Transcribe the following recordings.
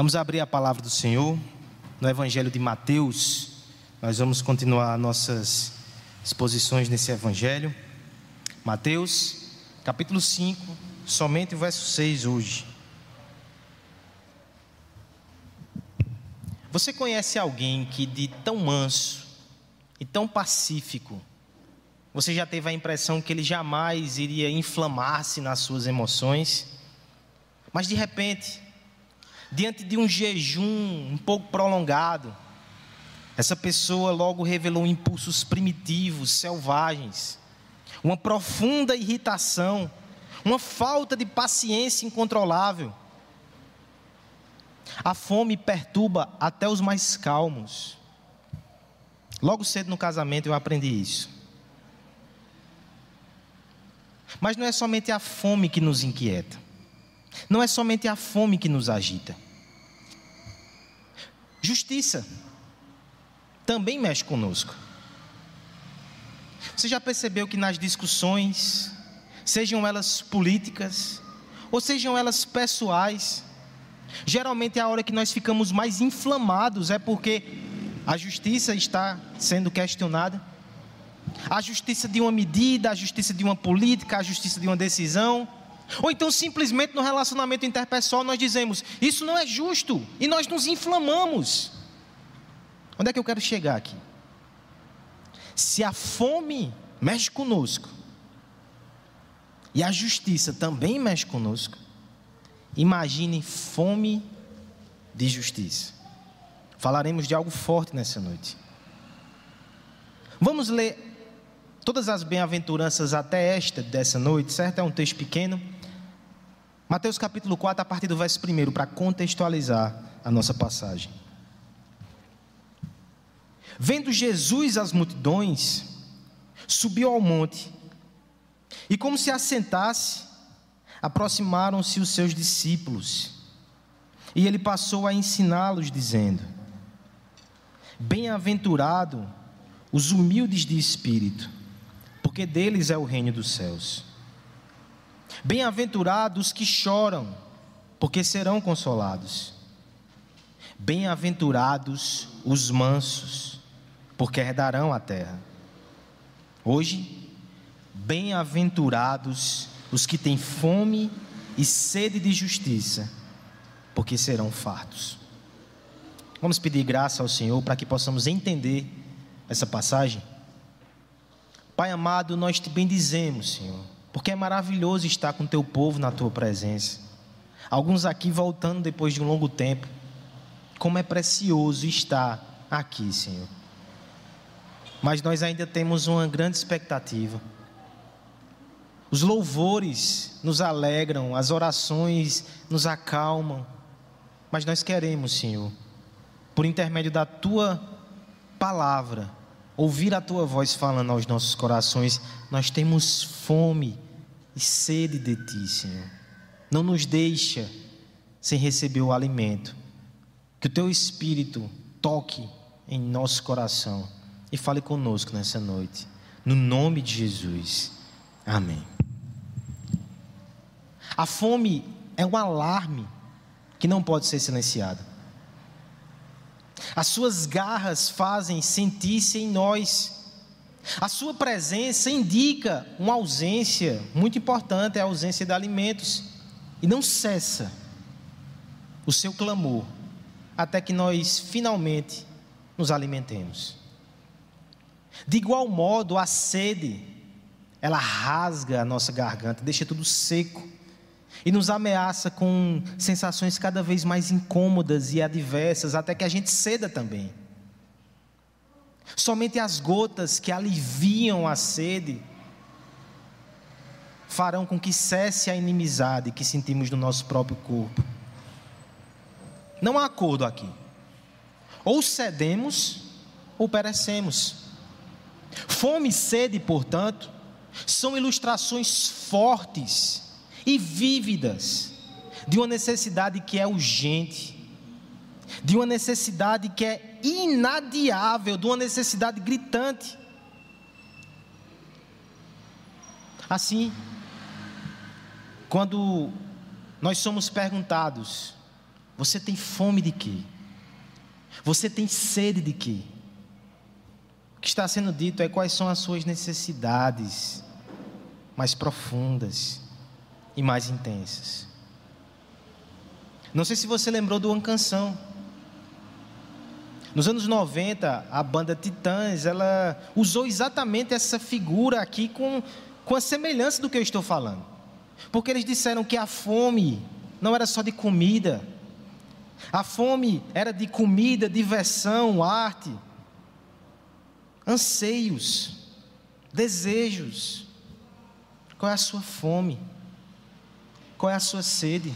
Vamos abrir a palavra do Senhor no Evangelho de Mateus. Nós vamos continuar nossas exposições nesse Evangelho. Mateus, capítulo 5, somente o verso 6 hoje. Você conhece alguém que de tão manso e tão pacífico, você já teve a impressão que ele jamais iria inflamar-se nas suas emoções, mas de repente, diante de um jejum um pouco prolongado, essa pessoa logo revelou impulsos primitivos, selvagens, uma profunda irritação, uma falta de paciência incontrolável. A fome perturba até os mais calmos. Logo cedo no casamento eu aprendi isso. Mas não é somente a fome que nos inquieta. Não é somente a fome que nos agita. Justiça também mexe conosco. Você já percebeu que nas discussões, sejam elas políticas, ou sejam elas pessoais, geralmente é a hora que nós ficamos mais inflamados é porque a justiça está sendo questionada, a justiça de uma medida, a justiça de uma política, a justiça de uma decisão. Ou então simplesmente no relacionamento interpessoal nós dizemos: Isso não é justo, e nós nos inflamamos. Onde é que eu quero chegar aqui? Se a fome mexe conosco, e a justiça também mexe conosco, imagine fome de justiça. Falaremos de algo forte nessa noite. Vamos ler todas as bem-aventuranças até esta dessa noite, certo? É um texto pequeno. Mateus capítulo 4, a partir do verso 1, para contextualizar a nossa passagem. Vendo Jesus as multidões, subiu ao monte, e como se assentasse, aproximaram-se os seus discípulos, e ele passou a ensiná-los, dizendo: Bem-aventurado os humildes de espírito, porque deles é o reino dos céus. Bem-aventurados que choram, porque serão consolados. Bem-aventurados os mansos, porque herdarão a terra. Hoje, bem-aventurados os que têm fome e sede de justiça, porque serão fartos. Vamos pedir graça ao Senhor para que possamos entender essa passagem. Pai amado, nós te bendizemos, Senhor, porque é maravilhoso estar com teu povo na tua presença. Alguns aqui voltando depois de um longo tempo. Como é precioso estar aqui, Senhor. Mas nós ainda temos uma grande expectativa. Os louvores nos alegram, as orações nos acalmam. Mas nós queremos, Senhor, por intermédio da tua palavra, ouvir a tua voz falando aos nossos corações, nós temos fome e sede de ti, Senhor. Não nos deixa sem receber o alimento. Que o teu espírito toque em nosso coração e fale conosco nessa noite. No nome de Jesus. Amém. A fome é um alarme que não pode ser silenciado. As suas garras fazem sentir-se em nós. A sua presença indica uma ausência muito importante, é a ausência de alimentos. E não cessa o seu clamor até que nós finalmente nos alimentemos. De igual modo, a sede, ela rasga a nossa garganta, deixa tudo seco e nos ameaça com sensações cada vez mais incômodas e adversas, até que a gente ceda também. Somente as gotas que aliviam a sede farão com que cesse a inimizade que sentimos no nosso próprio corpo. Não há acordo aqui. Ou cedemos ou perecemos. Fome e sede, portanto, são ilustrações fortes e vívidas de uma necessidade que é urgente, de uma necessidade que é inadiável, de uma necessidade gritante. Assim, quando nós somos perguntados, Você tem fome de quê? Você tem sede de quê? O que está sendo dito é quais são as suas necessidades mais profundas e mais intensas. Não sei se você lembrou de uma canção. Nos anos 90, a banda Titãs, ela usou exatamente essa figura aqui com, com a semelhança do que eu estou falando. Porque eles disseram que a fome não era só de comida. A fome era de comida, diversão, arte, anseios, desejos. Qual é a sua fome? Qual é a sua sede?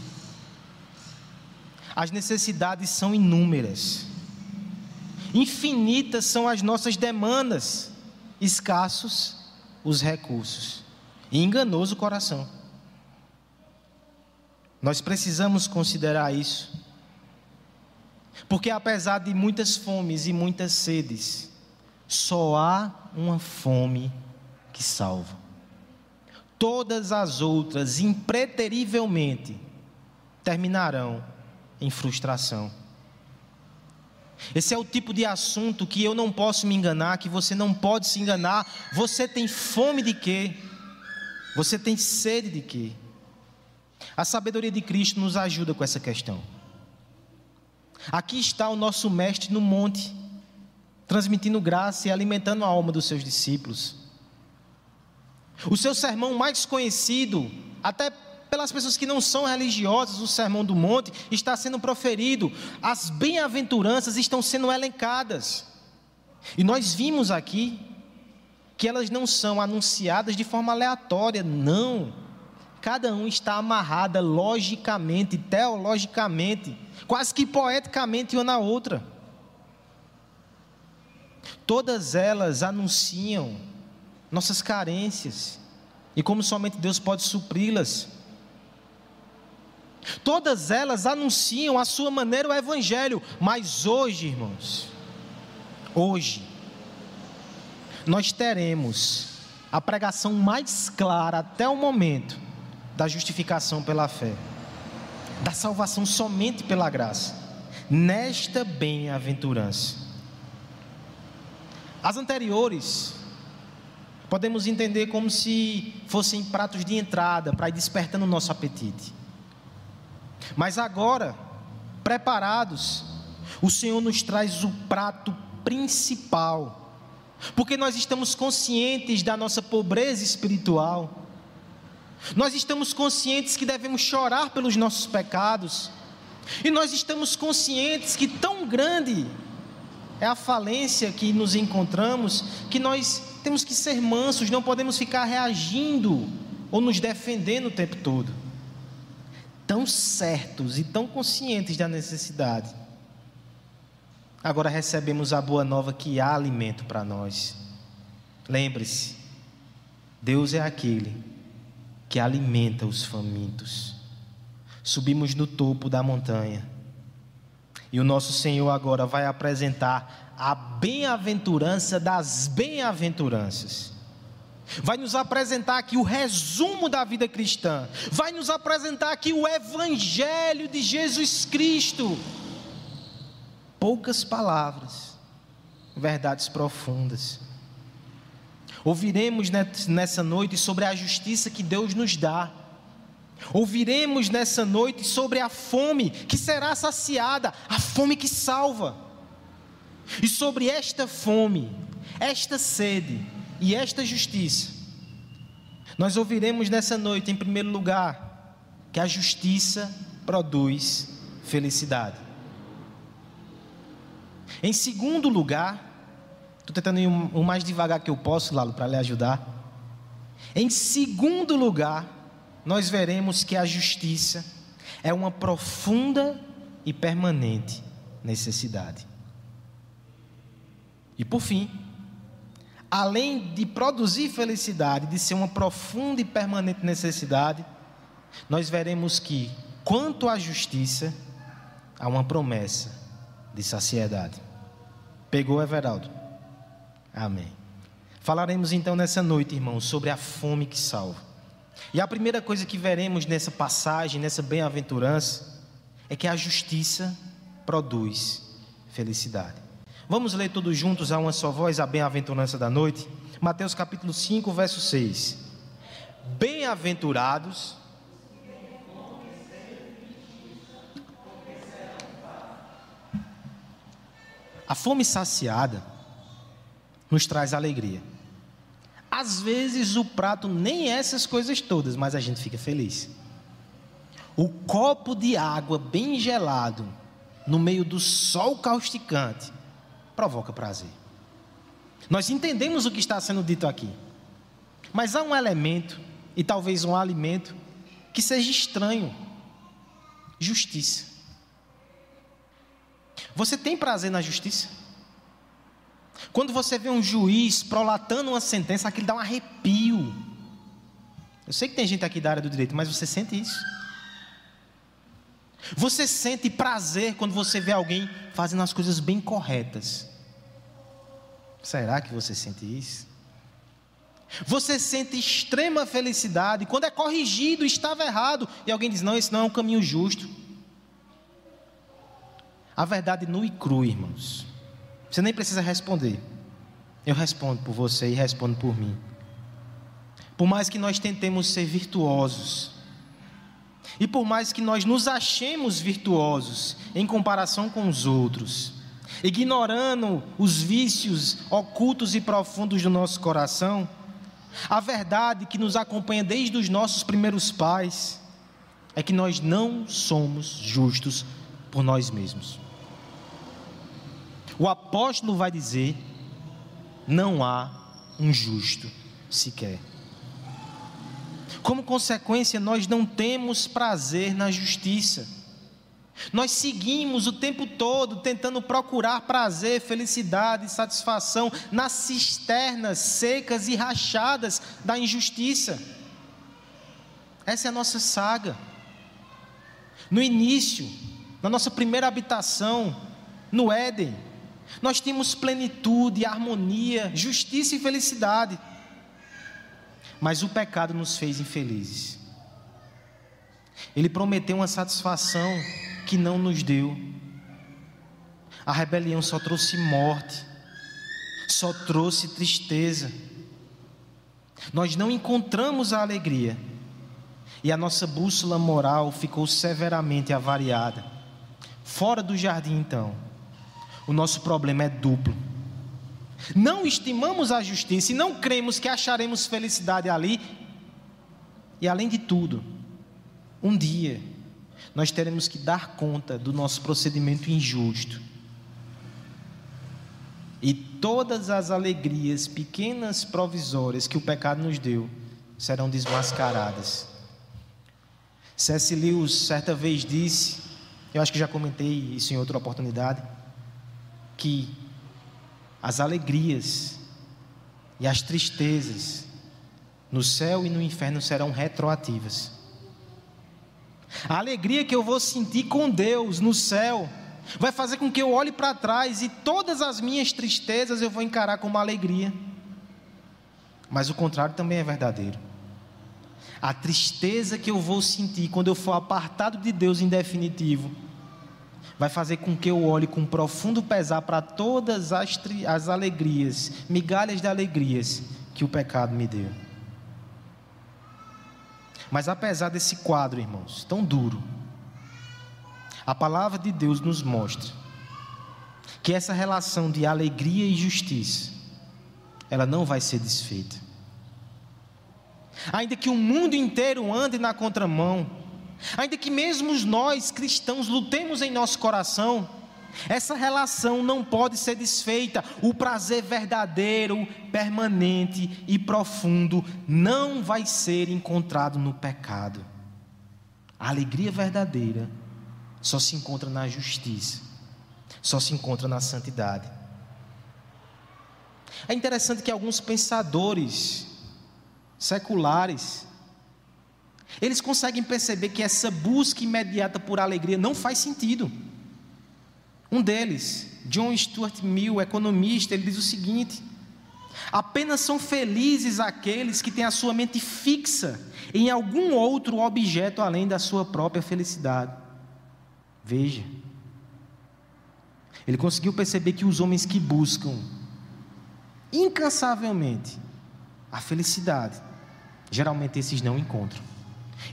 As necessidades são inúmeras. Infinitas são as nossas demandas, escassos os recursos e enganoso o coração. Nós precisamos considerar isso. Porque apesar de muitas fomes e muitas sedes, só há uma fome que salva. Todas as outras, impreterivelmente, terminarão em frustração. Esse é o tipo de assunto que eu não posso me enganar, que você não pode se enganar. Você tem fome de quê? Você tem sede de quê? A sabedoria de Cristo nos ajuda com essa questão. Aqui está o nosso mestre no monte, transmitindo graça e alimentando a alma dos seus discípulos. O seu sermão mais conhecido, até pelas pessoas que não são religiosas, o sermão do monte está sendo proferido, as bem-aventuranças estão sendo elencadas. E nós vimos aqui que elas não são anunciadas de forma aleatória, não. Cada um está amarrada logicamente, teologicamente, quase que poeticamente uma na outra. Todas elas anunciam nossas carências e como somente Deus pode supri-las. Todas elas anunciam a sua maneira o Evangelho, mas hoje, irmãos, hoje, nós teremos a pregação mais clara até o momento da justificação pela fé, da salvação somente pela graça, nesta bem-aventurança. As anteriores, podemos entender como se fossem pratos de entrada para ir despertando o nosso apetite. Mas agora, preparados, o Senhor nos traz o prato principal, porque nós estamos conscientes da nossa pobreza espiritual, nós estamos conscientes que devemos chorar pelos nossos pecados, e nós estamos conscientes que tão grande é a falência que nos encontramos, que nós temos que ser mansos, não podemos ficar reagindo ou nos defendendo o tempo todo tão certos e tão conscientes da necessidade. Agora recebemos a boa nova que há alimento para nós. Lembre-se, Deus é aquele que alimenta os famintos. Subimos no topo da montanha e o nosso Senhor agora vai apresentar a bem-aventurança das bem-aventuranças vai nos apresentar aqui o resumo da vida cristã, vai nos apresentar aqui o Evangelho de Jesus Cristo. Poucas palavras, verdades profundas. Ouviremos nessa noite sobre a justiça que Deus nos dá. Ouviremos nessa noite sobre a fome que será saciada, a fome que salva. E sobre esta fome, esta sede, e esta justiça. Nós ouviremos nessa noite, em primeiro lugar, que a justiça produz felicidade. Em segundo lugar, estou tentando ir o mais devagar que eu posso, Lalo, para lhe ajudar. Em segundo lugar, nós veremos que a justiça é uma profunda e permanente necessidade. E por fim, além de produzir felicidade, de ser uma profunda e permanente necessidade, nós veremos que, quanto à justiça, há uma promessa de saciedade. Pegou, Everaldo? Amém. Falaremos então nessa noite, irmãos, sobre a fome que salva. E a primeira coisa que veremos nessa passagem, nessa bem-aventurança, é que a justiça produz felicidade. Vamos ler todos juntos a uma só voz a bem-aventurança da noite? Mateus capítulo 5, verso 6. Bem-aventurados A fome saciada nos traz alegria. Às vezes o prato nem é essas coisas todas, mas a gente fica feliz. O copo de água bem gelado, no meio do sol causticante, provoca prazer. Nós entendemos o que está sendo dito aqui, mas há um elemento, e talvez um alimento, que seja estranho: justiça. Você tem prazer na justiça? Quando você vê um juiz prolatando uma sentença, aquilo dá um arrepio. Eu sei que tem gente aqui da área do direito, mas você sente isso? Você sente prazer quando você vê alguém fazendo as coisas bem corretas. Será que você sente isso? Você sente extrema felicidade quando é corrigido, estava errado, e alguém diz: não, esse não é um caminho justo. A verdade nua e crua, irmãos. Você nem precisa responder. Eu respondo por você e respondo por mim. Por mais que nós tentemos ser virtuosos, e por mais que nós nos achemos virtuosos em comparação com os outros, ignorando os vícios ocultos e profundos do nosso coração, a verdade que nos acompanha desde os nossos primeiros pais é que nós não somos justos por nós mesmos. O apóstolo vai dizer: não há um justo sequer. Como consequência, nós não temos prazer na justiça. Nós seguimos o tempo todo tentando procurar prazer, felicidade, satisfação nas cisternas secas e rachadas da injustiça. Essa é a nossa saga. No início, na nossa primeira habitação, no Éden, nós tínhamos plenitude, harmonia, justiça e felicidade. Mas o pecado nos fez infelizes. Ele prometeu uma satisfação que não nos deu. A rebelião só trouxe morte, só trouxe tristeza. Nós não encontramos a alegria, e a nossa bússola moral ficou severamente avariada. Fora do jardim, então, o nosso problema é duplo. Não estimamos a justiça e não cremos que acharemos felicidade ali. E além de tudo, um dia nós teremos que dar conta do nosso procedimento injusto. E todas as alegrias pequenas provisórias que o pecado nos deu serão desmascaradas. C.S. Lewis certa vez disse, eu acho que já comentei isso em outra oportunidade, que as alegrias e as tristezas no céu e no inferno serão retroativas. A alegria que eu vou sentir com Deus no céu vai fazer com que eu olhe para trás e todas as minhas tristezas eu vou encarar como alegria. Mas o contrário também é verdadeiro. A tristeza que eu vou sentir quando eu for apartado de Deus em definitivo vai fazer com que eu olhe com profundo pesar para todas as, as alegrias, migalhas de alegrias que o pecado me deu. Mas apesar desse quadro, irmãos, tão duro, a palavra de Deus nos mostra que essa relação de alegria e justiça, ela não vai ser desfeita. Ainda que o mundo inteiro ande na contramão, Ainda que mesmo nós cristãos lutemos em nosso coração, essa relação não pode ser desfeita. O prazer verdadeiro, permanente e profundo não vai ser encontrado no pecado. A alegria verdadeira só se encontra na justiça, só se encontra na santidade. É interessante que alguns pensadores seculares eles conseguem perceber que essa busca imediata por alegria não faz sentido. Um deles, John Stuart Mill, economista, ele diz o seguinte: apenas são felizes aqueles que têm a sua mente fixa em algum outro objeto além da sua própria felicidade. Veja. Ele conseguiu perceber que os homens que buscam incansavelmente a felicidade, geralmente esses não encontram.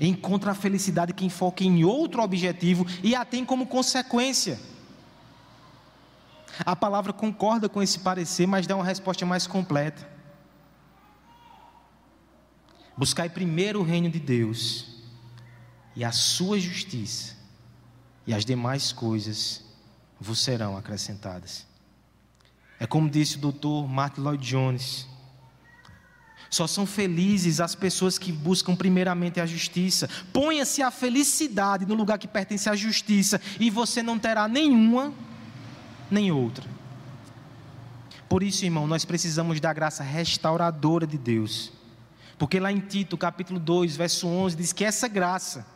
Encontra a felicidade quem foca em outro objetivo e a tem como consequência. A palavra concorda com esse parecer, mas dá uma resposta mais completa. Buscai primeiro o reino de Deus e a sua justiça, e as demais coisas vos serão acrescentadas. É como disse o doutor Martin Lloyd Jones: só são felizes as pessoas que buscam primeiramente a justiça. Ponha-se a felicidade no lugar que pertence à justiça, e você não terá nenhuma nem outra. Por isso, irmão, nós precisamos da graça restauradora de Deus. Porque lá em Tito, capítulo 2, verso 11, diz que essa graça,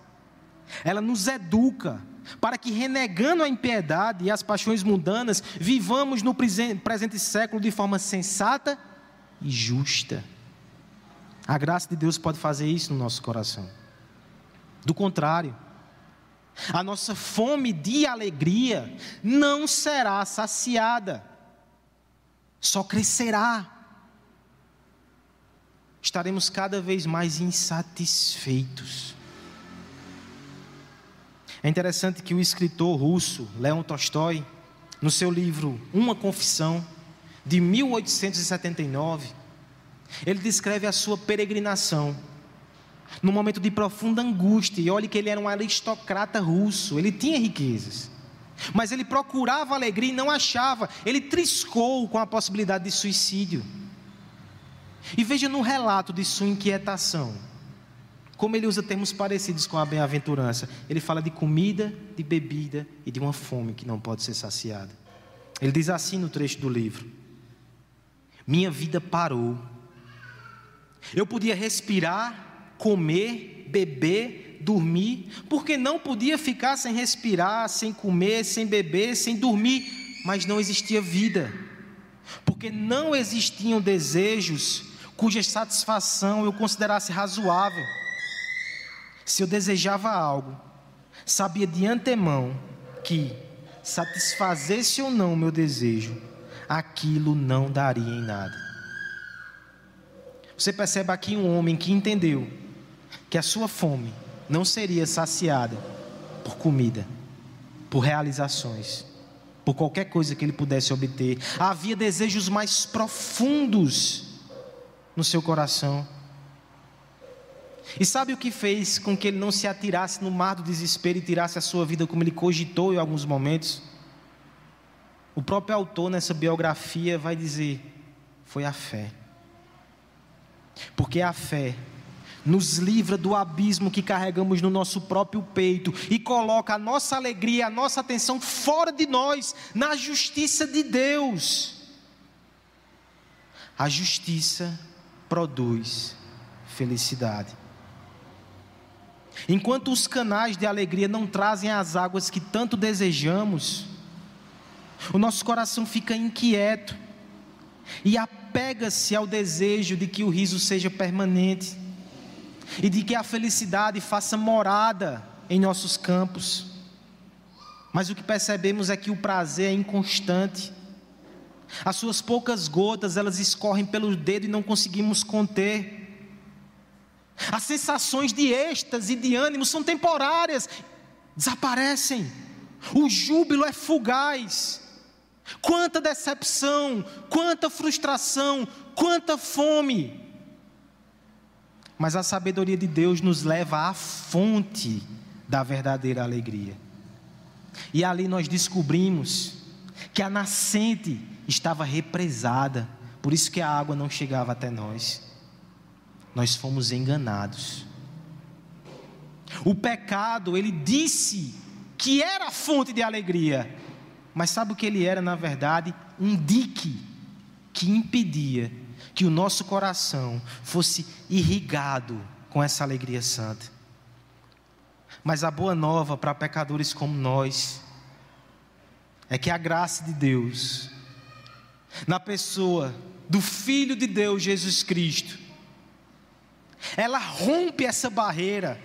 ela nos educa para que, renegando a impiedade e as paixões mundanas, vivamos no presente século de forma sensata e justa. A graça de Deus pode fazer isso no nosso coração. Do contrário, a nossa fome de alegria não será saciada, só crescerá. Estaremos cada vez mais insatisfeitos. É interessante que o escritor russo Leon Tolstói, no seu livro Uma Confissão, de 1879, ele descreve a sua peregrinação num momento de profunda angústia. E olhe que ele era um aristocrata russo, ele tinha riquezas. Mas ele procurava alegria e não achava. Ele triscou com a possibilidade de suicídio. E veja no relato de sua inquietação, como ele usa termos parecidos com a bem-aventurança. Ele fala de comida, de bebida e de uma fome que não pode ser saciada. Ele diz assim no trecho do livro: Minha vida parou. Eu podia respirar comer, beber, dormir, porque não podia ficar sem respirar, sem comer, sem beber, sem dormir, mas não existia vida, porque não existiam desejos cuja satisfação eu considerasse razoável. Se eu desejava algo, sabia de antemão que, satisfazesse ou não o meu desejo, aquilo não daria em nada. Você percebe aqui um homem que entendeu que a sua fome não seria saciada por comida, por realizações, por qualquer coisa que ele pudesse obter. Havia desejos mais profundos no seu coração. E sabe o que fez com que ele não se atirasse no mar do desespero e tirasse a sua vida como ele cogitou em alguns momentos? O próprio autor nessa biografia vai dizer: foi a fé. Porque a fé nos livra do abismo que carregamos no nosso próprio peito e coloca a nossa alegria, a nossa atenção fora de nós, na justiça de Deus. A justiça produz felicidade. Enquanto os canais de alegria não trazem as águas que tanto desejamos, o nosso coração fica inquieto e apega-se ao desejo de que o riso seja permanente e de que a felicidade faça morada em nossos campos. Mas o que percebemos é que o prazer é inconstante. As suas poucas gotas, elas escorrem pelo dedo e não conseguimos conter. As sensações de êxtase e de ânimo são temporárias, desaparecem. O júbilo é fugaz. Quanta decepção, quanta frustração, quanta fome. Mas a sabedoria de Deus nos leva à fonte da verdadeira alegria. E ali nós descobrimos que a nascente estava represada, por isso que a água não chegava até nós. Nós fomos enganados. O pecado, ele disse que era a fonte de alegria, mas sabe o que ele era, na verdade? Um dique que impedia que o nosso coração fosse irrigado com essa alegria santa. Mas a boa nova para pecadores como nós é que a graça de Deus, na pessoa do Filho de Deus Jesus Cristo, ela rompe essa barreira,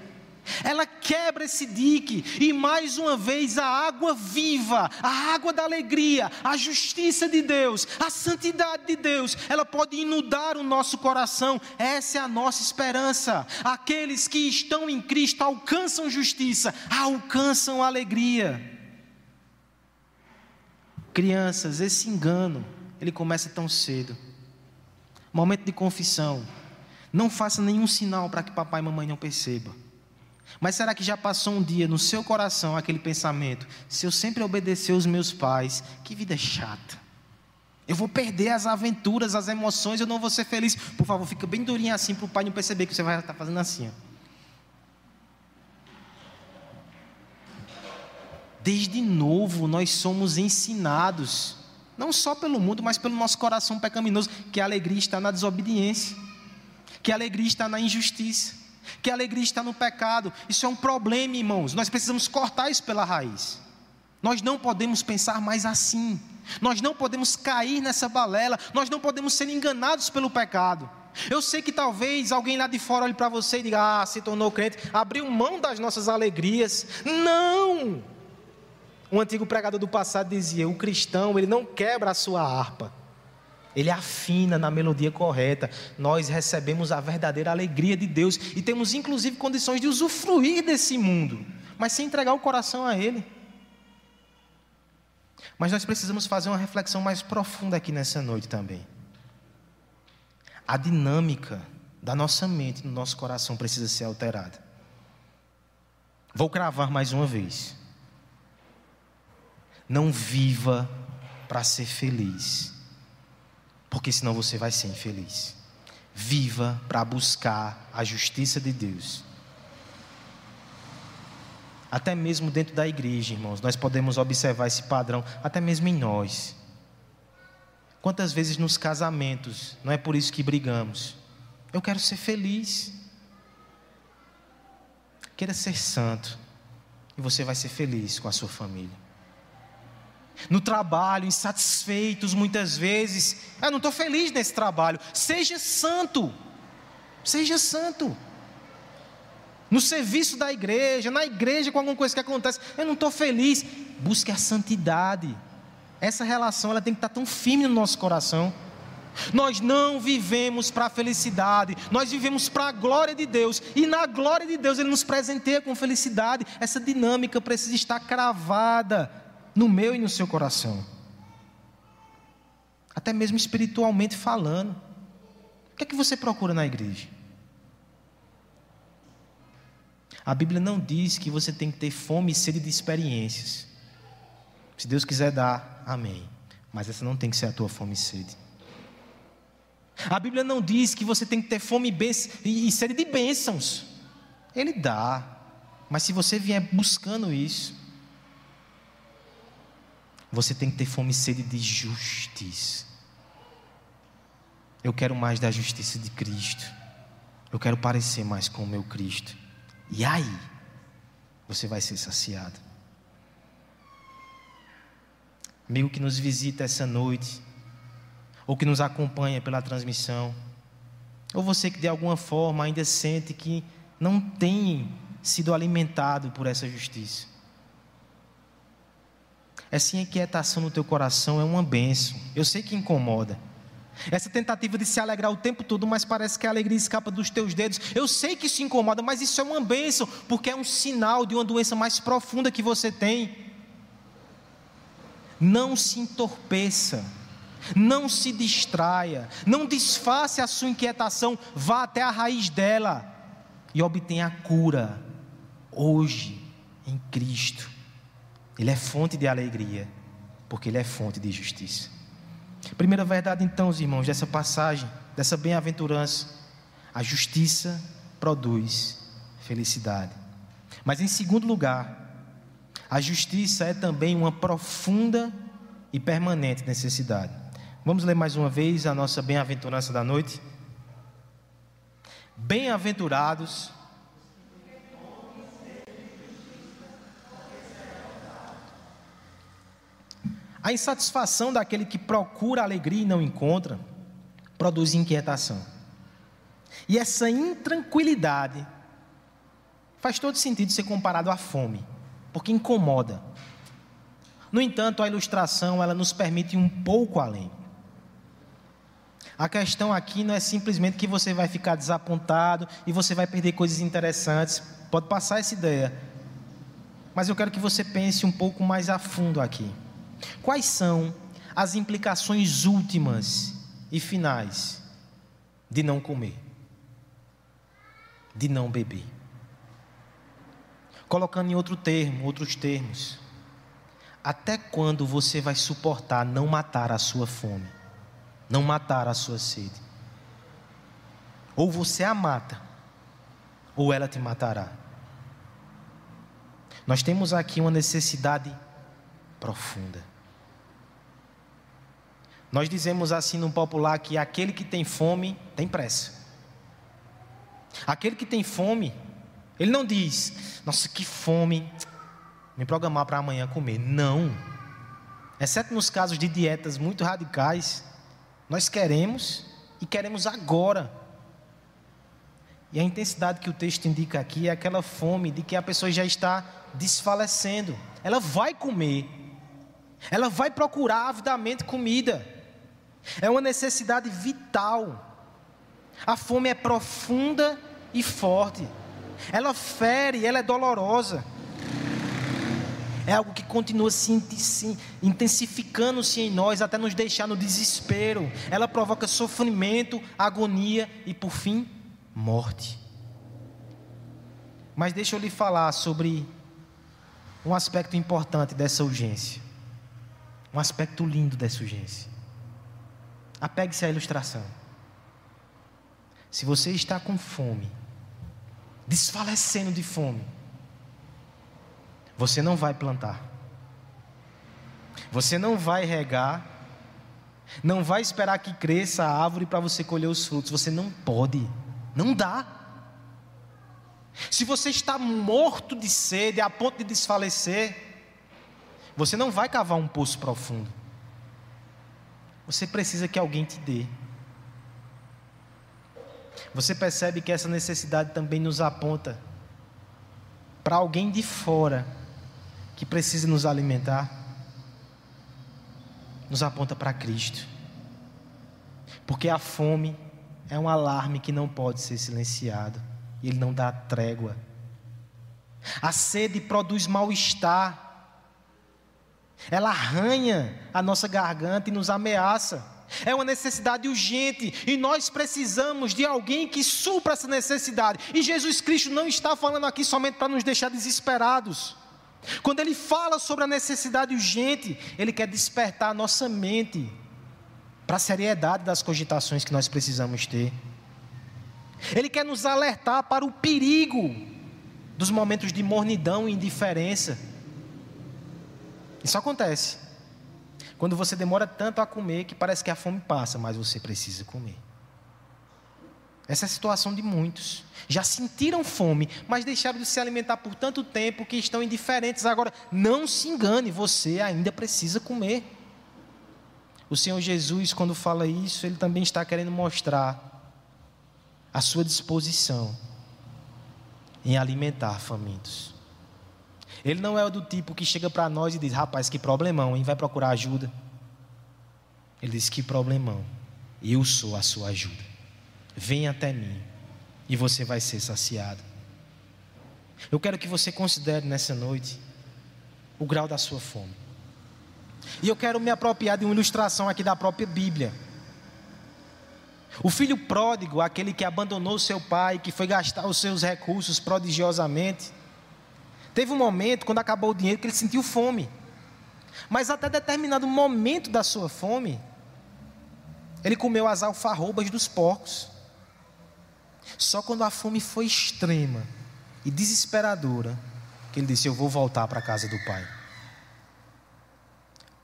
ela quebra esse dique e mais uma vez a água viva, a água da alegria, a justiça de Deus, a santidade de Deus, ela pode inundar o nosso coração. Essa é a nossa esperança. Aqueles que estão em Cristo alcançam justiça, alcançam alegria. Crianças, esse engano, ele começa tão cedo. Momento de confissão. Não faça nenhum sinal para que papai e mamãe não percebam. Mas será que já passou um dia no seu coração aquele pensamento? Se eu sempre obedecer os meus pais, que vida chata. Eu vou perder as aventuras, as emoções, eu não vou ser feliz. Por favor, fica bem durinho assim para o pai não perceber que você vai estar fazendo assim. Ó. Desde novo nós somos ensinados, não só pelo mundo, mas pelo nosso coração pecaminoso, que a alegria está na desobediência, que a alegria está na injustiça, que a alegria está no pecado. Isso é um problema, irmãos. Nós precisamos cortar isso pela raiz. Nós não podemos pensar mais assim. Nós não podemos cair nessa balela. Nós não podemos ser enganados pelo pecado. Eu sei que talvez alguém lá de fora olhe para você e diga: Ah, se tornou crente, abriu mão das nossas alegrias. Não! Um antigo pregador do passado dizia: o cristão, ele não quebra a sua harpa, ele afina na melodia correta. Nós recebemos a verdadeira alegria de Deus e temos inclusive condições de usufruir desse mundo, mas sem entregar o coração a Ele. Mas nós precisamos fazer uma reflexão mais profunda aqui nessa noite também. A dinâmica da nossa mente, no nosso coração, precisa ser alterada. Vou cravar mais uma vez. Não viva para ser feliz, porque senão você vai ser infeliz. Viva para buscar a justiça de Deus. Até mesmo dentro da igreja, irmãos, nós podemos observar esse padrão, até mesmo em nós. Quantas vezes nos casamentos, não é por isso que brigamos. Eu quero ser feliz. Queira ser santo. E você vai ser feliz com a sua família no trabalho, insatisfeitos muitas vezes. Ah, não estou feliz nesse trabalho. Seja santo. Seja santo. No serviço da igreja, na igreja com alguma coisa que acontece, eu não estou feliz. Busque a santidade. Essa relação ela tem que estar tão firme no nosso coração. Nós não vivemos para a felicidade, nós vivemos para a glória de Deus, e na glória de Deus Ele nos presenteia com felicidade. Essa dinâmica precisa estar cravada no meu e no seu coração. Até mesmo espiritualmente falando. O que é que você procura na igreja? A Bíblia não diz que você tem que ter fome e sede de experiências. Se Deus quiser dar, amém. Mas essa não tem que ser a tua fome e sede. A Bíblia não diz que você tem que ter fome e sede de bênçãos. Ele dá. Mas se você vier buscando isso, você tem que ter fome e sede de justiça. Eu quero mais da justiça de Cristo. Eu quero parecer mais com o meu Cristo. E aí, você vai ser saciado. Amigo que nos visita essa noite, ou que nos acompanha pela transmissão, ou você que de alguma forma ainda sente que não tem sido alimentado por essa justiça. Essa inquietação no teu coração é uma benção. Eu sei que incomoda. Essa tentativa de se alegrar o tempo todo, mas parece que a alegria escapa dos teus dedos. Eu sei que isso incomoda, mas isso é uma benção, porque é um sinal de uma doença mais profunda que você tem. Não se entorpeça, não se distraia, não disface a sua inquietação, vá até a raiz dela e obtenha a cura hoje em Cristo. Ele é fonte de alegria, porque Ele é fonte de justiça. Primeira verdade, então, os irmãos, dessa passagem, dessa bem-aventurança: a justiça produz felicidade. Mas, em segundo lugar, a justiça é também uma profunda e permanente necessidade. Vamos ler mais uma vez a nossa bem-aventurança da noite? Bem-aventurados A insatisfação daquele que procura alegria e não encontra produz inquietação. E essa intranquilidade Faz todo sentido ser comparado à fome, porque incomoda. No entanto, a ilustração ela nos permite ir um pouco além. A questão aqui não é simplesmente que você vai ficar desapontado e você vai perder coisas interessantes. Pode passar essa ideia. Mas eu quero que você pense um pouco mais a fundo aqui. Quais são as implicações últimas e finais de não comer, de não beber? Colocando em outro termo, outros termos, até quando você vai suportar não matar a sua fome, não matar a sua sede? Ou você a mata, ou ela te matará. Nós temos aqui uma necessidade profunda. Nós dizemos assim no popular que aquele que tem fome tem pressa. Aquele que tem fome ele não diz, nossa, que fome, me programar para amanhã comer. Não. Exceto nos casos de dietas muito radicais, nós queremos e queremos agora. E a intensidade que o texto indica aqui é aquela fome de que a pessoa já está desfalecendo. Ela vai comer, ela vai procurar avidamente comida. É uma necessidade vital. A fome é profunda e forte ela fere, ela é dolorosa. É algo que continua se intensificando-se em nós até nos deixar no desespero. Ela provoca sofrimento, agonia e, por fim, morte. Mas deixa eu lhe falar sobre um aspecto importante dessa urgência. Um aspecto lindo dessa urgência. Apegue-se à ilustração. Se você está com fome, desfalecendo de fome, você não vai plantar, você não vai regar, não vai esperar que cresça a árvore para você colher os frutos, você não pode, não dá. Se você está morto de sede a ponto de desfalecer, você não vai cavar um poço profundo. Você precisa que alguém te dê. Você percebe que essa necessidade também nos aponta para alguém de fora que precisa nos alimentar, nos aponta para Cristo. Porque a fome é um alarme que não pode ser silenciado, ele não dá trégua. A sede produz mal-estar, ela arranha a nossa garganta e nos ameaça. É uma necessidade urgente e nós precisamos de alguém que supra essa necessidade. E Jesus Cristo não está falando aqui somente para nos deixar desesperados. Quando ele fala sobre a necessidade urgente, ele quer despertar a nossa mente para a seriedade das cogitações que nós precisamos ter. Ele quer nos alertar para o perigo dos momentos de mornidão e indiferença. Isso acontece. Quando você demora tanto a comer que parece que a fome passa, mas você precisa comer. Essa é a situação de muitos. Já sentiram fome, mas deixaram de se alimentar por tanto tempo que estão indiferentes. Agora, não se engane, você ainda precisa comer. O Senhor Jesus, quando fala isso, ele também está querendo mostrar a sua disposição em alimentar famintos. Ele não é do tipo que chega para nós e diz: rapaz, que problemão, hein? Vai procurar ajuda. Ele diz: que problemão. Eu sou a sua ajuda. Venha até mim e você vai ser saciado. Eu quero que você considere nessa noite o grau da sua fome. E eu quero me apropriar de uma ilustração aqui da própria Bíblia. O filho pródigo, aquele que abandonou seu pai, que foi gastar os seus recursos prodigiosamente, Teve um momento, quando acabou o dinheiro, que ele sentiu fome. Mas até determinado momento da sua fome, ele comeu as alfarrobas dos porcos. Só quando a fome foi extrema e desesperadora, que ele disse: Eu vou voltar para a casa do pai.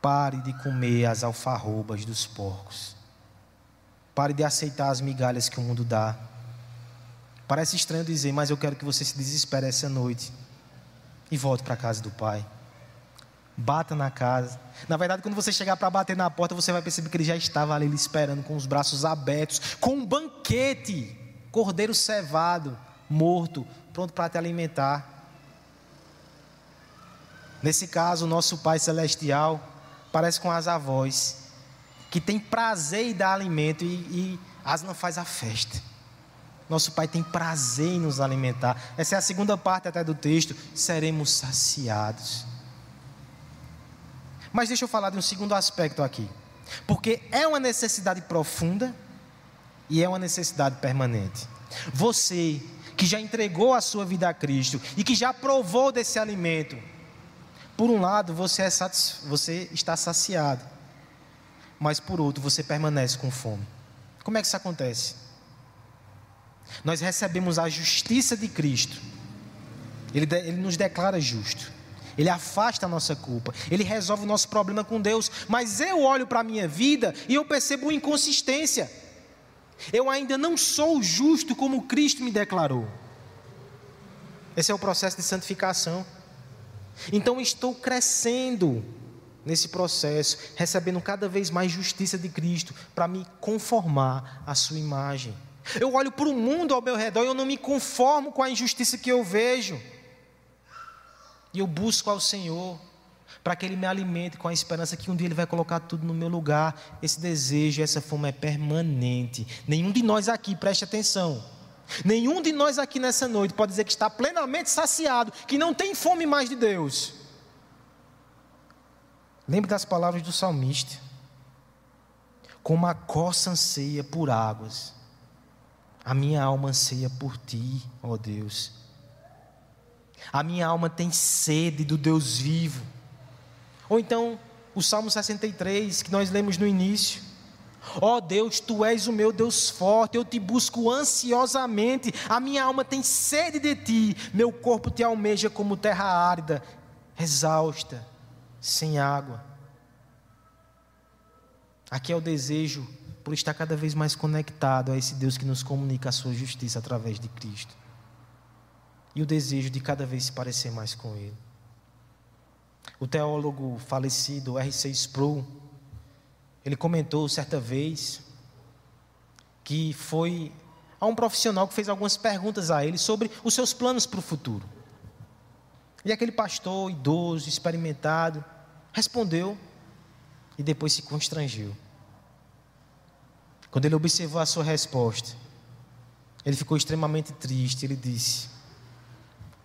Pare de comer as alfarrobas dos porcos. Pare de aceitar as migalhas que o mundo dá. Parece estranho dizer, mas eu quero que você se desespere essa noite e volte para a casa do Pai. Bata na casa. Na verdade, quando você chegar para bater na porta, você vai perceber que ele já estava ali esperando com os braços abertos, com um banquete, cordeiro cevado, morto, pronto para te alimentar. Nesse caso, o nosso Pai Celestial parece com as avós, que tem prazer em dar alimento e, e as não faz a festa. Nosso Pai tem prazer em nos alimentar. Essa é a segunda parte até do texto. Seremos saciados. Mas deixa eu falar de um segundo aspecto aqui. Porque é uma necessidade profunda e é uma necessidade permanente. Você que já entregou a sua vida a Cristo e que já provou desse alimento, por um lado você, é satis... você está saciado, mas por outro você permanece com fome. Como é que isso acontece? Nós recebemos a justiça de Cristo, Ele, de... Ele nos declara justo. Ele afasta a nossa culpa, Ele resolve o nosso problema com Deus. Mas eu olho para a minha vida e eu percebo uma inconsistência. Eu ainda não sou justo como Cristo me declarou. Esse é o processo de santificação. Então estou crescendo nesse processo, recebendo cada vez mais justiça de Cristo para me conformar à sua imagem. Eu olho para o mundo ao meu redor e eu não me conformo com a injustiça que eu vejo. E eu busco ao Senhor para que Ele me alimente com a esperança que um dia Ele vai colocar tudo no meu lugar. Esse desejo, essa fome é permanente. Nenhum de nós aqui, preste atenção. Nenhum de nós aqui nessa noite pode dizer que está plenamente saciado, que não tem fome mais de Deus. Lembre das palavras do salmista. Como a coça anseia por águas, a minha alma anseia por ti, ó Deus. A minha alma tem sede do Deus vivo. Ou então, o Salmo 63, que nós lemos no início. Ó oh Deus, tu és o meu Deus forte, eu te busco ansiosamente, a minha alma tem sede de ti, meu corpo te almeja como terra árida, exausta, sem água. Aqui é o desejo por estar cada vez mais conectado a esse Deus que nos comunica a sua justiça através de Cristo e o desejo de cada vez se parecer mais com Ele. O teólogo falecido R.C. Sproul, ele comentou certa vez que foi a um profissional que fez algumas perguntas a ele sobre os seus planos para o futuro. E aquele pastor idoso, experimentado, respondeu e depois se constrangeu. Quando ele observou a sua resposta, ele ficou extremamente triste. Ele disse: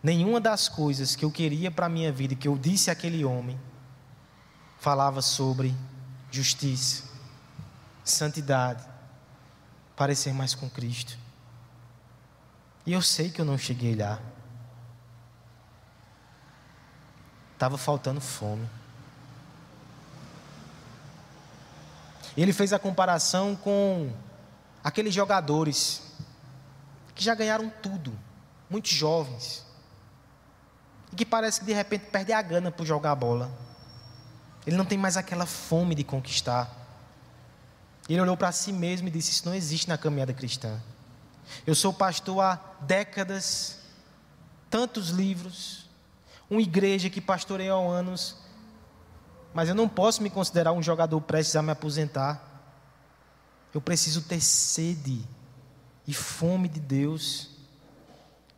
Nenhuma das coisas que eu queria para a minha vida, que eu disse àquele homem, falava sobre justiça, santidade, parecer mais com Cristo. E eu sei que eu não cheguei lá. Estava faltando fome. Ele fez a comparação com aqueles jogadores que já ganharam tudo, muito jovens e que parece que de repente perde a gana por jogar a bola. Ele não tem mais aquela fome de conquistar. Ele olhou para si mesmo e disse: Isso não existe na caminhada cristã. Eu sou pastor há décadas, tantos livros, uma igreja que pastorei há anos, mas eu não posso me considerar um jogador prestes a me aposentar. Eu preciso ter sede e fome de Deus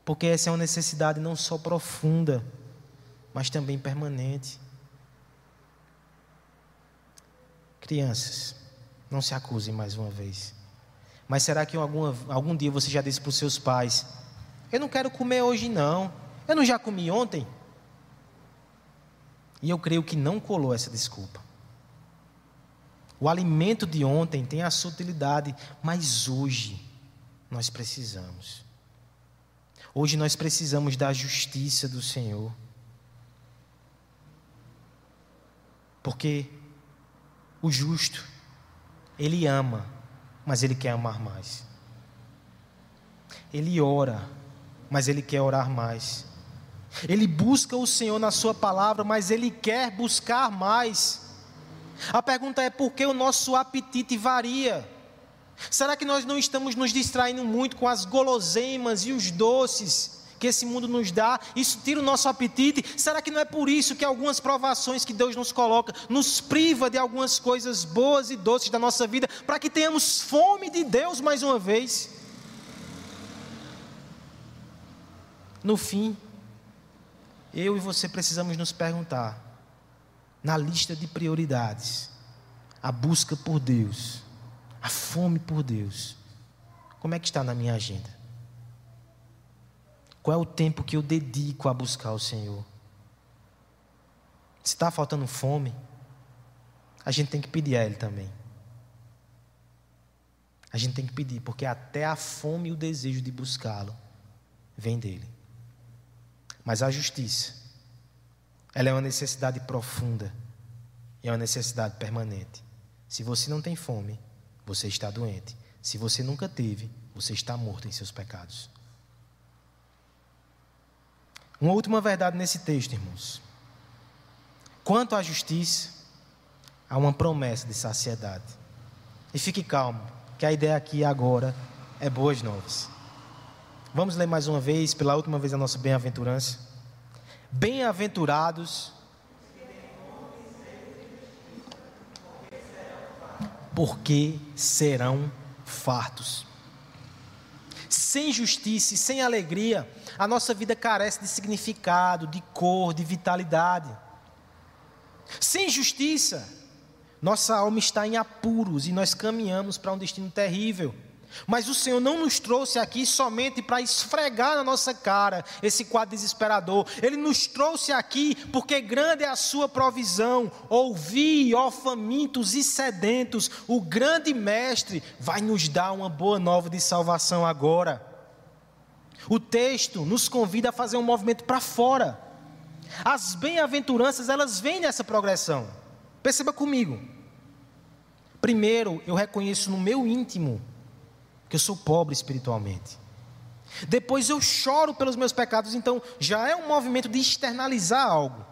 porque essa é uma necessidade não só profunda, mas também permanente. Crianças, não se acusem mais uma vez. Mas será que alguma, algum dia você já disse para os seus pais: Eu não quero comer hoje, não. Eu não já comi ontem? E eu creio que não colou essa desculpa. O alimento de ontem tem a sua utilidade, mas hoje nós precisamos. Hoje nós precisamos da justiça do Senhor. Porque o justo, ele ama, mas ele quer amar mais. Ele ora, mas ele quer orar mais. Ele busca o Senhor na Sua palavra, mas ele quer buscar mais. A pergunta é por que o nosso apetite varia? Será que nós não estamos nos distraindo muito com as guloseimas e os doces que esse mundo nos dá? Isso tira o nosso apetite? Será que não é por isso que algumas provações que Deus nos coloca nos priva de algumas coisas boas e doces da nossa vida para que tenhamos fome de Deus mais uma vez? No fim, eu e você precisamos nos perguntar, na lista de prioridades, a busca por Deus, a fome por Deus, como é que está na minha agenda? Qual é o tempo que eu dedico a buscar o Senhor? Se está faltando fome, a gente tem que pedir a Ele também. A gente tem que pedir, porque até a fome e o desejo de buscá-lo vem dele. Mas a justiça, ela é uma necessidade profunda e é uma necessidade permanente. Se você não tem fome, você está doente. Se você nunca teve, você está morto em seus pecados. Uma última verdade nesse texto, irmãos. Quanto à justiça, há uma promessa de saciedade. E fique calmo, que a ideia aqui agora é boas novas. Vamos ler mais uma vez, pela última vez, a nossa bem-aventurança. Bem-aventurados. Porque serão fartos. Sem justiça e sem alegria, a nossa vida carece de significado, de cor, de vitalidade. Sem justiça, nossa alma está em apuros e nós caminhamos para um destino terrível. Mas o Senhor não nos trouxe aqui somente para esfregar na nossa cara esse quadro desesperador. Ele nos trouxe aqui porque grande é a sua provisão. Ouvi, ó famintos e sedentos, o grande mestre vai nos dar uma boa nova de salvação agora. O texto nos convida a fazer um movimento para fora. As bem-aventuranças, elas vêm nessa progressão. Perceba comigo. Primeiro, eu reconheço no meu íntimo que eu sou pobre espiritualmente. Depois eu choro pelos meus pecados, então já é um movimento de externalizar algo.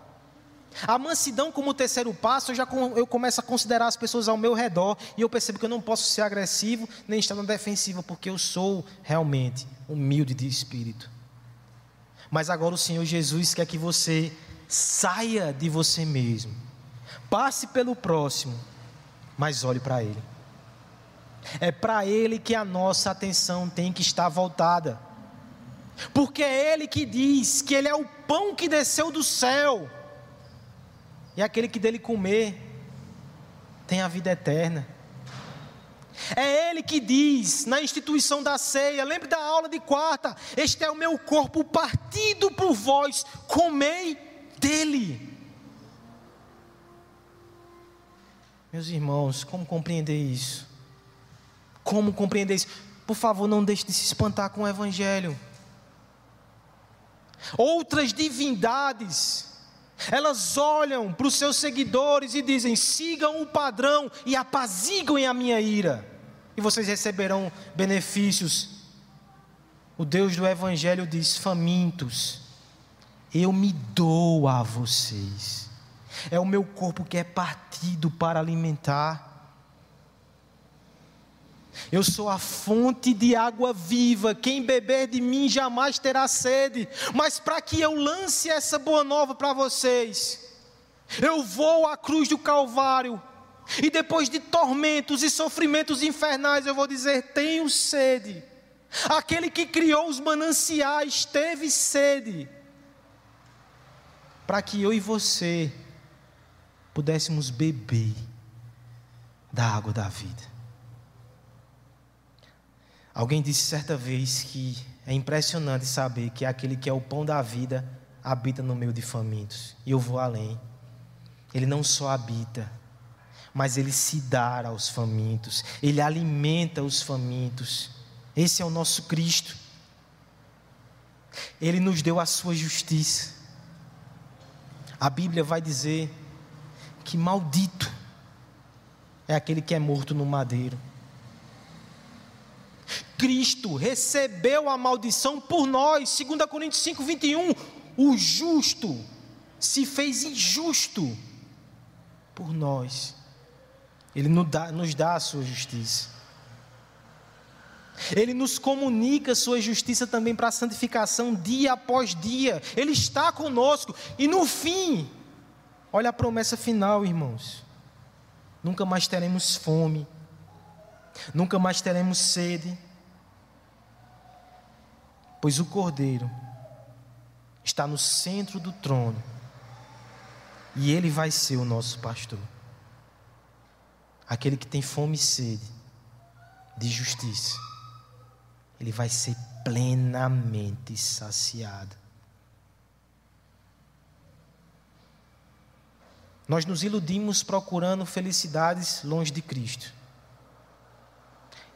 A mansidão como terceiro passo, eu já eu começo a considerar as pessoas ao meu redor e eu percebo que eu não posso ser agressivo nem estar na defensiva, porque eu sou realmente humilde de espírito. Mas agora o Senhor Jesus quer que você saia de você mesmo, passe pelo próximo, mas olhe para Ele. É para Ele que a nossa atenção tem que estar voltada. Porque é Ele que diz que Ele é o pão que desceu do céu. E aquele que dele comer tem a vida eterna. É Ele que diz na instituição da ceia, lembre da aula de quarta: Este é o meu corpo partido por vós, comei dele. Meus irmãos, como compreender isso? Como compreender isso? Por favor, não deixe de se espantar com o Evangelho. Outras divindades, elas olham para os seus seguidores e dizem: sigam o padrão e apaziguem a minha ira, e vocês receberão benefícios. O Deus do Evangelho diz: famintos, eu me dou a vocês, é o meu corpo que é partido para alimentar. Eu sou a fonte de água viva, quem beber de mim jamais terá sede. Mas para que eu lance essa boa nova para vocês, eu vou à cruz do Calvário, e depois de tormentos e sofrimentos infernais, eu vou dizer: tenho sede. Aquele que criou os mananciais teve sede, para que eu e você pudéssemos beber da água da vida. Alguém disse certa vez que é impressionante saber que aquele que é o pão da vida habita no meio de famintos. E eu vou além. Ele não só habita, mas ele se dá aos famintos, ele alimenta os famintos. Esse é o nosso Cristo. Ele nos deu a sua justiça. A Bíblia vai dizer que maldito é aquele que é morto no madeiro. Cristo recebeu a maldição por nós, 2 Coríntios 5, 21. O justo se fez injusto por nós. Ele nos dá, a sua justiça. Ele nos comunica a sua justiça também para a santificação dia após dia. Ele está conosco. E no fim, olha a promessa final, irmãos. Nunca mais teremos fome. Nunca mais teremos sede pois o Cordeiro está no centro do trono. E Ele vai ser o nosso pastor. Aquele que tem fome e sede de justiça. Ele vai ser plenamente saciado. Nós nos iludimos procurando felicidades longe de Cristo.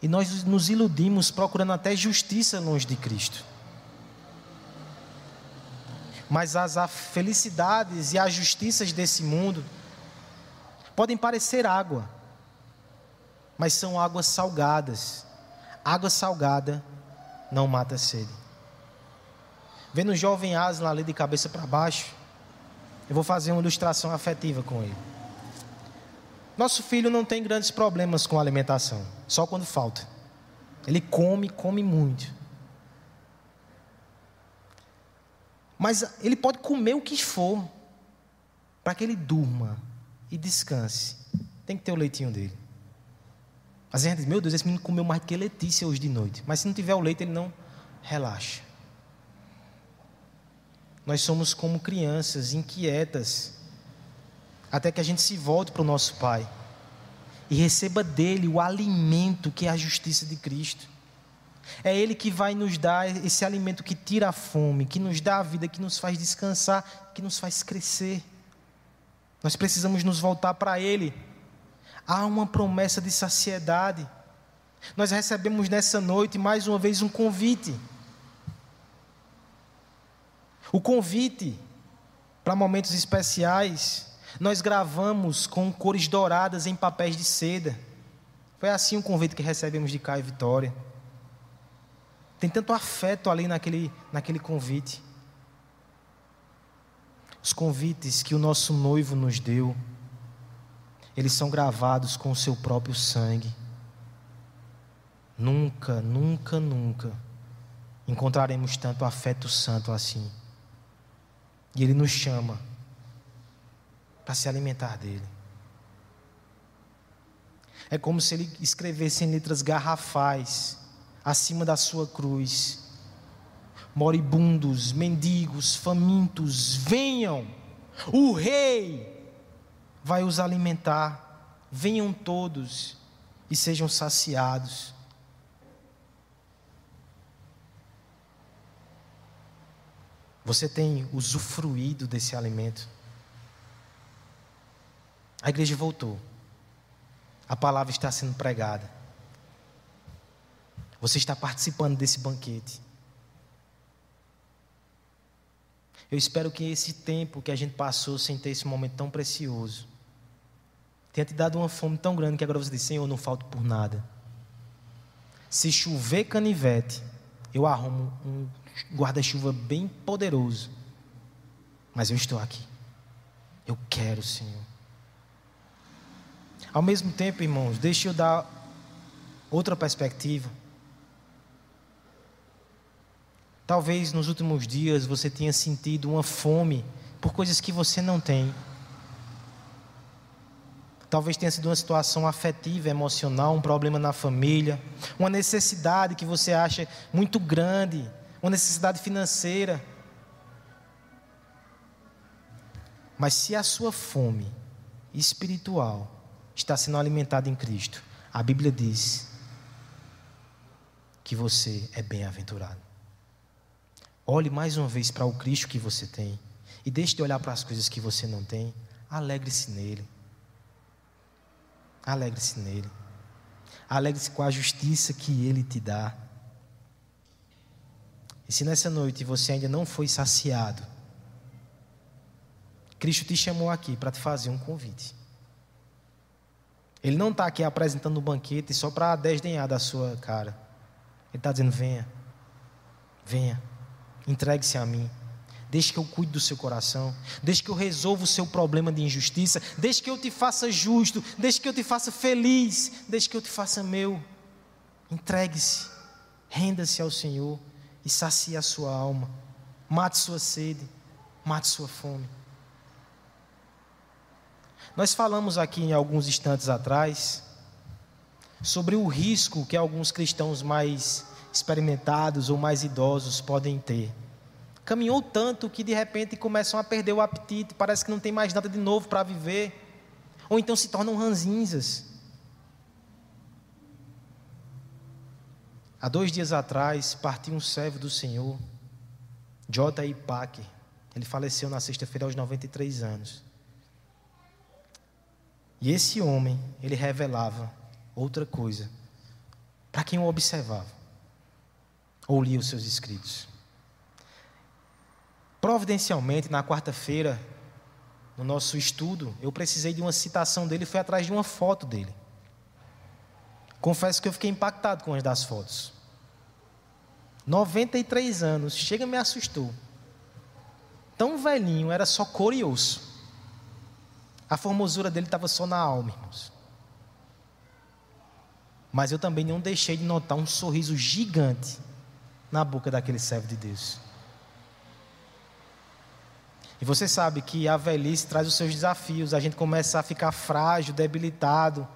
E nós nos iludimos procurando até justiça longe de Cristo. Mas as felicidades e as justiças desse mundo podem parecer água, mas são águas salgadas. Água salgada não mata a sede. Vendo o jovem Aslan ali de cabeça para baixo, eu vou fazer uma ilustração afetiva com ele. Nosso filho não tem grandes problemas com alimentação, só quando falta. Ele come, come muito. Mas ele pode comer o que for, para que ele durma e descanse. Tem que ter o leitinho dele. Às vezes a gente diz, meu Deus, esse menino comeu mais que Letícia hoje de noite. Mas se não tiver o leite, ele não relaxa. Nós somos como crianças inquietas, até que a gente se volte para o nosso Pai e receba dele o alimento que é a justiça de Cristo. É Ele que vai nos dar esse alimento que tira a fome, que nos dá a vida, que nos faz descansar, que nos faz crescer. Nós precisamos nos voltar para Ele. Há uma promessa de saciedade. Nós recebemos nessa noite mais uma vez um convite. O convite para momentos especiais, nós gravamos com cores douradas em papéis de seda. Foi assim o convite que recebemos de Caio Vitória. Tem tanto afeto ali naquele, naquele convite. Os convites que o nosso noivo nos deu, eles são gravados com o seu próprio sangue. Nunca, nunca, nunca encontraremos tanto afeto santo assim. E Ele nos chama para se alimentar dele. É como se Ele escrevesse em letras garrafais, acima da sua cruz: Moribundos, mendigos, famintos, venham, o Rei vai os alimentar, venham todos e sejam saciados. Você tem usufruído desse alimento. A igreja voltou. A palavra está sendo pregada. Você está participando desse banquete. Eu espero que esse tempo que a gente passou sem ter esse momento tão precioso tenha te dado uma fome tão grande que agora você diz: Senhor, não falto por nada. Se chover canivete, eu arrumo um guarda-chuva bem poderoso. Mas eu estou aqui. Eu quero, Senhor. Ao mesmo tempo, irmãos, deixe eu dar outra perspectiva. Talvez nos últimos dias você tenha sentido uma fome por coisas que você não tem. Talvez tenha sido uma situação afetiva, emocional, um problema na família, uma necessidade que você acha muito grande, uma necessidade financeira. Mas se a sua fome espiritual está sendo alimentada em Cristo, a Bíblia diz que você é bem-aventurado. Olhe mais uma vez para o Cristo que você tem e deixe de olhar para as coisas que você não tem. Alegre-se nele. Alegre-se nele. Alegre-se com a justiça que ele te dá. E se nessa noite você ainda não foi saciado, Cristo te chamou aqui para te fazer um convite. Ele não está aqui apresentando um banquete só para desdenhar da sua cara. Ele está dizendo: venha, venha, entregue-se a mim. Deixe que eu cuide do seu coração. Deixe que eu resolva o seu problema de injustiça. Deixe que eu te faça justo. Deixe que eu te faça feliz. Deixe que eu te faça meu. Entregue-se. Renda-se ao Senhor e sacie a sua alma. Mate sua sede, mate sua fome. Nós falamos aqui em alguns instantes atrás sobre o risco que alguns cristãos mais experimentados ou mais idosos podem ter Caminhou tanto que de repente começam a perder o apetite, parece que não tem mais nada de novo para viver. Ou então se tornam ranzinzas. Há dois dias atrás partiu um servo do Senhor, J.I. Packer. Ele faleceu na sexta-feira aos 93 anos. E esse homem, ele revelava outra coisa para quem o observava ou lia os seus escritos. Providencialmente, na quarta-feira, no nosso estudo, eu precisei de uma citação dele fui atrás de uma foto dele. Confesso que eu fiquei impactado com as das fotos. 93 anos, chega me assustou. Tão velhinho, era só cor e osso. A formosura dele estava só na alma, irmãos. Mas eu também não deixei de notar um sorriso gigante na boca daquele servo de Deus. E você sabe que a velhice traz os seus desafios, a gente começa a ficar frágil, debilitado.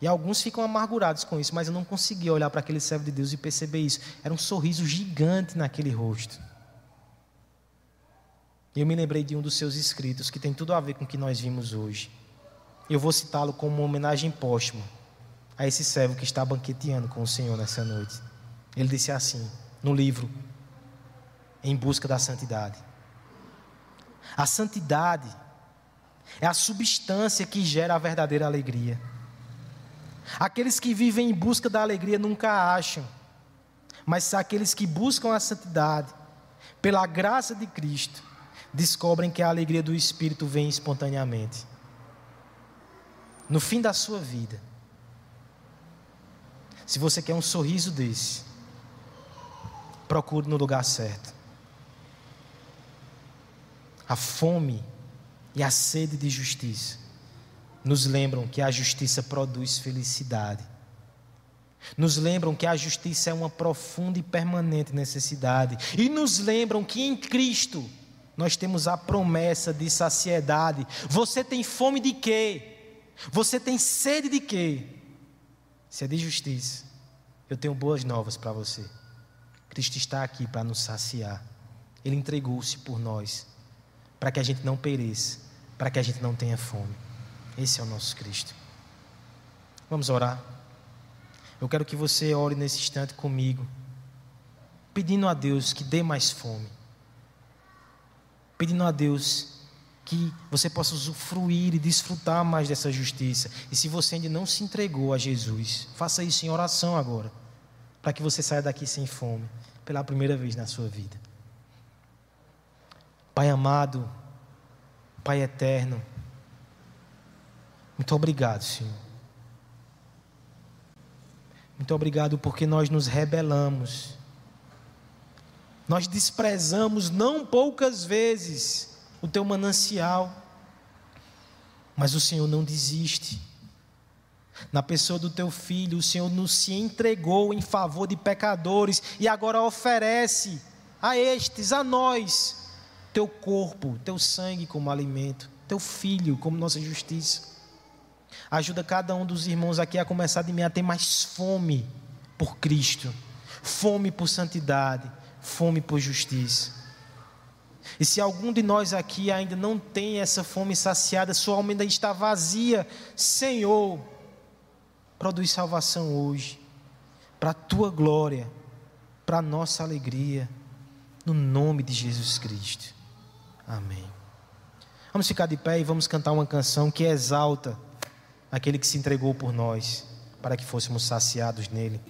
E alguns ficam amargurados com isso, mas eu não conseguia olhar para aquele servo de Deus e perceber isso. Era um sorriso gigante naquele rosto. E eu me lembrei de um dos seus escritos que tem tudo a ver com o que nós vimos hoje. Eu vou citá-lo como uma homenagem póstuma a esse servo que está banqueteando com o Senhor nessa noite. Ele disse assim, no livro Em Busca da Santidade: A santidade é a substância que gera a verdadeira alegria. Aqueles que vivem em busca da alegria nunca acham, mas aqueles que buscam a santidade, pela graça de Cristo, descobrem que a alegria do Espírito vem espontaneamente. No fim da sua vida, se você quer um sorriso desse, procure no lugar certo. A fome e a sede de justiça nos lembram que a justiça produz felicidade. Nos lembram que a justiça é uma profunda e permanente necessidade. E nos lembram que em Cristo nós temos a promessa de saciedade. Você tem fome de quê? Você tem sede de quê? Se é de justiça, eu tenho boas novas para você. Cristo está aqui para nos saciar. Ele entregou-se por nós, para que a gente não pereça, para que a gente não tenha fome. Esse é o nosso Cristo. Vamos orar. Eu quero que você ore nesse instante comigo, pedindo a Deus que dê mais fome, pedindo a Deus que você possa usufruir e desfrutar mais dessa justiça. E se você ainda não se entregou a Jesus, faça isso em oração agora, para que você saia daqui sem fome, pela primeira vez na sua vida. Pai amado, Pai eterno, muito obrigado, Senhor. Muito obrigado porque nós nos rebelamos. Nós desprezamos não poucas vezes o teu manancial. Mas o Senhor não desiste. Na pessoa do teu filho, o Senhor nos se entregou em favor de pecadores e agora oferece a estes, a nós, teu corpo, teu sangue como alimento, teu filho como nossa justiça. Ajuda cada um dos irmãos aqui a começar de mim a ter mais fome por Cristo, fome por santidade, fome por justiça. E se algum de nós aqui ainda não tem essa fome saciada, sua alma ainda está vazia, Senhor, produz salvação hoje, para a tua glória, para a nossa alegria, no nome de Jesus Cristo. Amém. Vamos ficar de pé e vamos cantar uma canção que exalta aquele que se entregou por nós, para que fôssemos saciados nele.